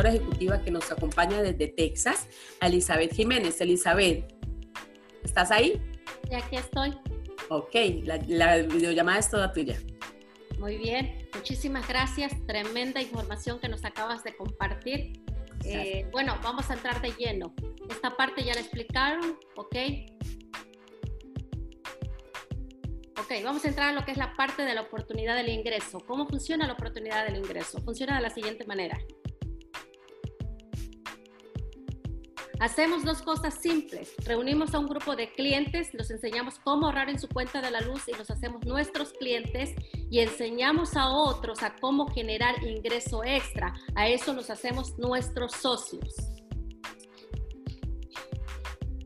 consultora ejecutiva que nos acompaña desde Texas, Elizabeth Jiménez. Elizabeth, ¿estás ahí? Y aquí estoy. Ok, la, videollamada es toda tuya. Muy bien, muchísimas gracias. Tremenda información que nos acabas de compartir. Eh, bueno, vamos a entrar de lleno. Esta parte ya la explicaron, ¿ok? Ok, vamos a entrar a lo que es la parte de la oportunidad del ingreso. ¿Cómo funciona la oportunidad del ingreso? Funciona de la siguiente manera. Hacemos dos cosas simples. Reunimos a un grupo de clientes, los enseñamos cómo ahorrar en su cuenta de la luz y los hacemos nuestros clientes y enseñamos a otros a cómo generar ingreso extra. A eso los hacemos nuestros socios.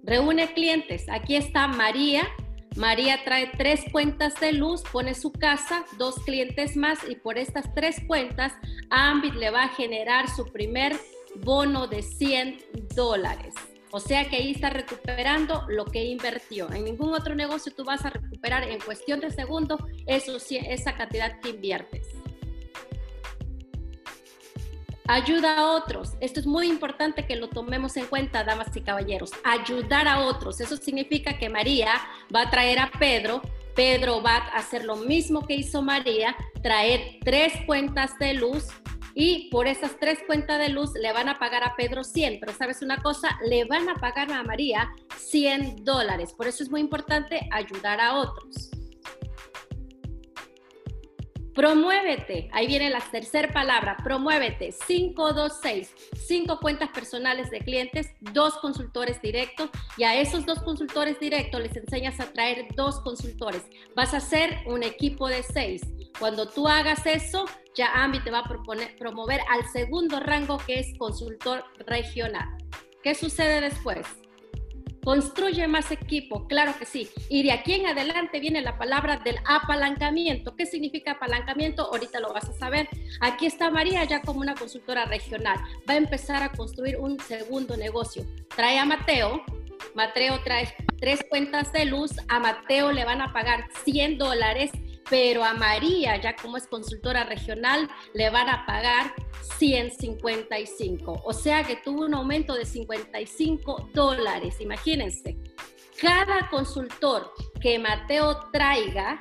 Reúne clientes. Aquí está María. María trae tres cuentas de luz, pone su casa, dos clientes más y por estas tres cuentas, Ambit le va a generar su primer bono de 100 dólares. O sea que ahí está recuperando lo que invirtió. En ningún otro negocio tú vas a recuperar en cuestión de segundos eso, esa cantidad que inviertes. Ayuda a otros. Esto es muy importante que lo tomemos en cuenta, damas y caballeros. Ayudar a otros. Eso significa que María va a traer a Pedro. Pedro va a hacer lo mismo que hizo María, traer tres cuentas de luz y por esas tres cuentas de luz le van a pagar a Pedro 100, pero sabes una cosa, le van a pagar a María 100 dólares. Por eso es muy importante ayudar a otros. Promuévete. Ahí viene la tercera palabra. Promuévete. 526. Cinco cuentas personales de clientes, dos consultores directos. Y a esos dos consultores directos les enseñas a traer dos consultores. Vas a hacer un equipo de seis. Cuando tú hagas eso, ya AMBI te va a proponer, promover al segundo rango que es consultor regional. ¿Qué sucede después? Construye más equipo, claro que sí. Y de aquí en adelante viene la palabra del apalancamiento. ¿Qué significa apalancamiento? Ahorita lo vas a saber. Aquí está María ya como una consultora regional. Va a empezar a construir un segundo negocio. Trae a Mateo. Mateo trae tres cuentas de luz. A Mateo le van a pagar 100 dólares pero a María, ya como es consultora regional, le van a pagar 155. O sea que tuvo un aumento de 55 dólares. Imagínense, cada consultor que Mateo traiga,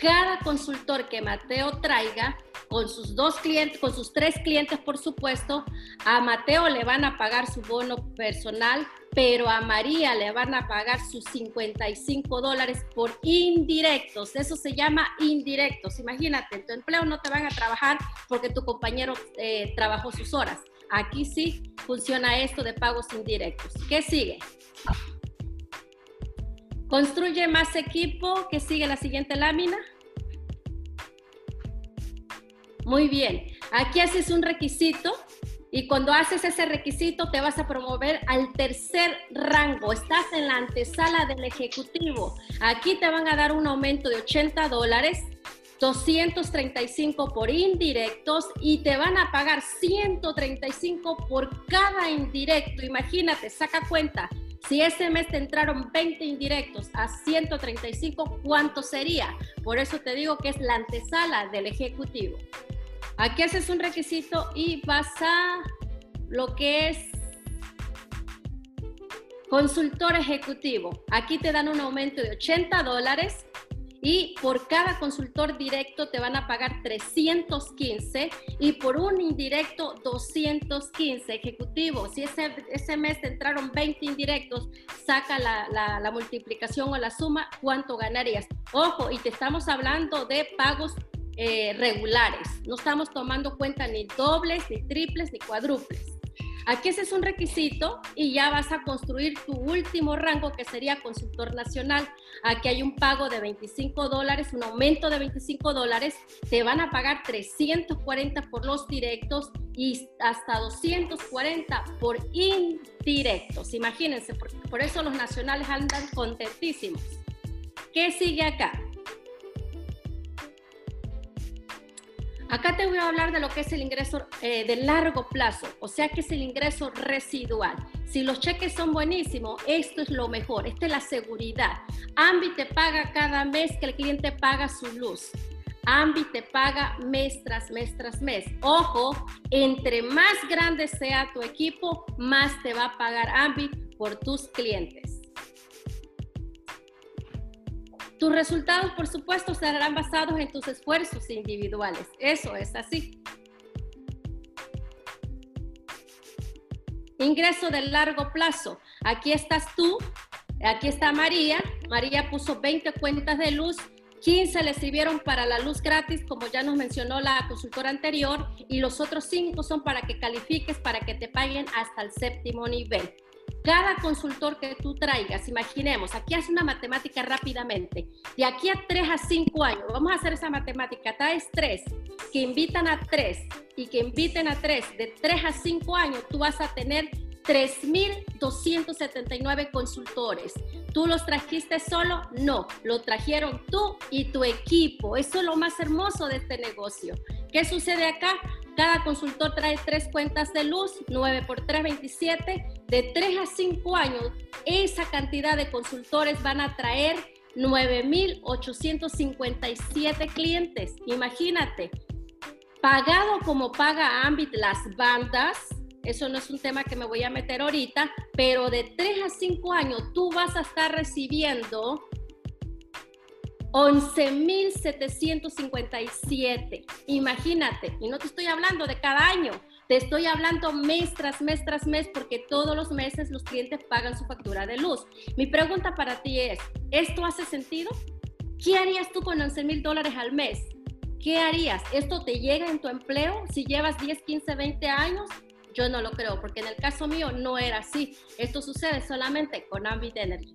cada consultor que Mateo traiga, con sus dos clientes, con sus tres clientes, por supuesto, a Mateo le van a pagar su bono personal pero a María le van a pagar sus 55 dólares por indirectos. Eso se llama indirectos. Imagínate, en tu empleo no te van a trabajar porque tu compañero eh, trabajó sus horas. Aquí sí funciona esto de pagos indirectos. ¿Qué sigue? Construye más equipo. ¿Qué sigue la siguiente lámina? Muy bien. Aquí haces un requisito y cuando haces ese requisito te vas a promover al tercer rango. Estás en la antesala del ejecutivo. Aquí te van a dar un aumento de 80 dólares. 235 por indirectos y te van a pagar 135 por cada indirecto. Imagínate, saca cuenta. Si ese mes te entraron 20 indirectos a 135, ¿cuánto sería? Por eso te digo que es la antesala del ejecutivo. Aquí haces un requisito y vas a lo que es consultor ejecutivo. Aquí te dan un aumento de 80 dólares y por cada consultor directo te van a pagar 315 y por un indirecto 215 ejecutivo. Si ese, ese mes te entraron 20 indirectos, saca la, la multiplicación o la suma, ¿cuánto ganarías? Ojo, y te estamos hablando de pagos eh, regulares. No estamos tomando cuenta ni dobles, ni triples, ni cuádruples. Aquí ese es un requisito y ya vas a construir tu último rango que sería consultor nacional. Aquí hay un pago de 25 dólares, un aumento de 25 dólares. Te van a pagar 340 por los directos y hasta 240 por indirectos. Imagínense, por eso los nacionales andan contentísimos. ¿Qué sigue acá? Acá te voy a hablar de lo que es el ingreso eh, de largo plazo, o sea que es el ingreso residual. Si los cheques son buenísimos, esto es lo mejor, esta es la seguridad. Ambi te paga cada mes que el cliente paga su luz. Ambi te paga mes tras mes tras mes. Ojo, entre más grande sea tu equipo, más te va a pagar Ambi por tus clientes. Tus resultados, por supuesto, serán basados en tus esfuerzos individuales. Eso es así. Ingreso de largo plazo. Aquí estás tú, aquí está María. María puso 20 cuentas de luz 15 le sirvieron para la luz gratis, como ya nos mencionó la consultora anterior, y los otros 5 son para que califiques, para que te paguen hasta el séptimo nivel. Cada consultor que tú traigas, imaginemos, aquí hace una matemática rápidamente, de aquí a 3 a 5 años, vamos a hacer esa matemática, traes 3, que invitan a 3 y que inviten a 3, de 3 a 5 años tú vas a tener 3.279 consultores. ¿Tú los trajiste solo? No, lo trajeron tú y tu equipo. Eso es lo más hermoso de este negocio. ¿Qué sucede acá? Cada consultor trae tres cuentas de luz, 9 por 3, 27. De 3 a 5 años, esa cantidad de consultores van a traer 9.857 clientes. Imagínate, pagado como paga Ambit las bandas, eso no es un tema que me voy a meter ahorita, pero de 3 a 5 años tú vas a estar recibiendo 11.757. Imagínate, y no te estoy hablando de cada año, te estoy hablando mes tras mes tras mes porque todos los meses los clientes pagan su factura de luz. Mi pregunta para ti es, ¿esto hace sentido? ¿Qué harías tú con 11 mil dólares al mes? ¿Qué harías? ¿Esto te llega en tu empleo si llevas 10, 15, 20 años? Yo no lo creo, porque en el caso mío no era así. Esto sucede solamente con Ambit Energy.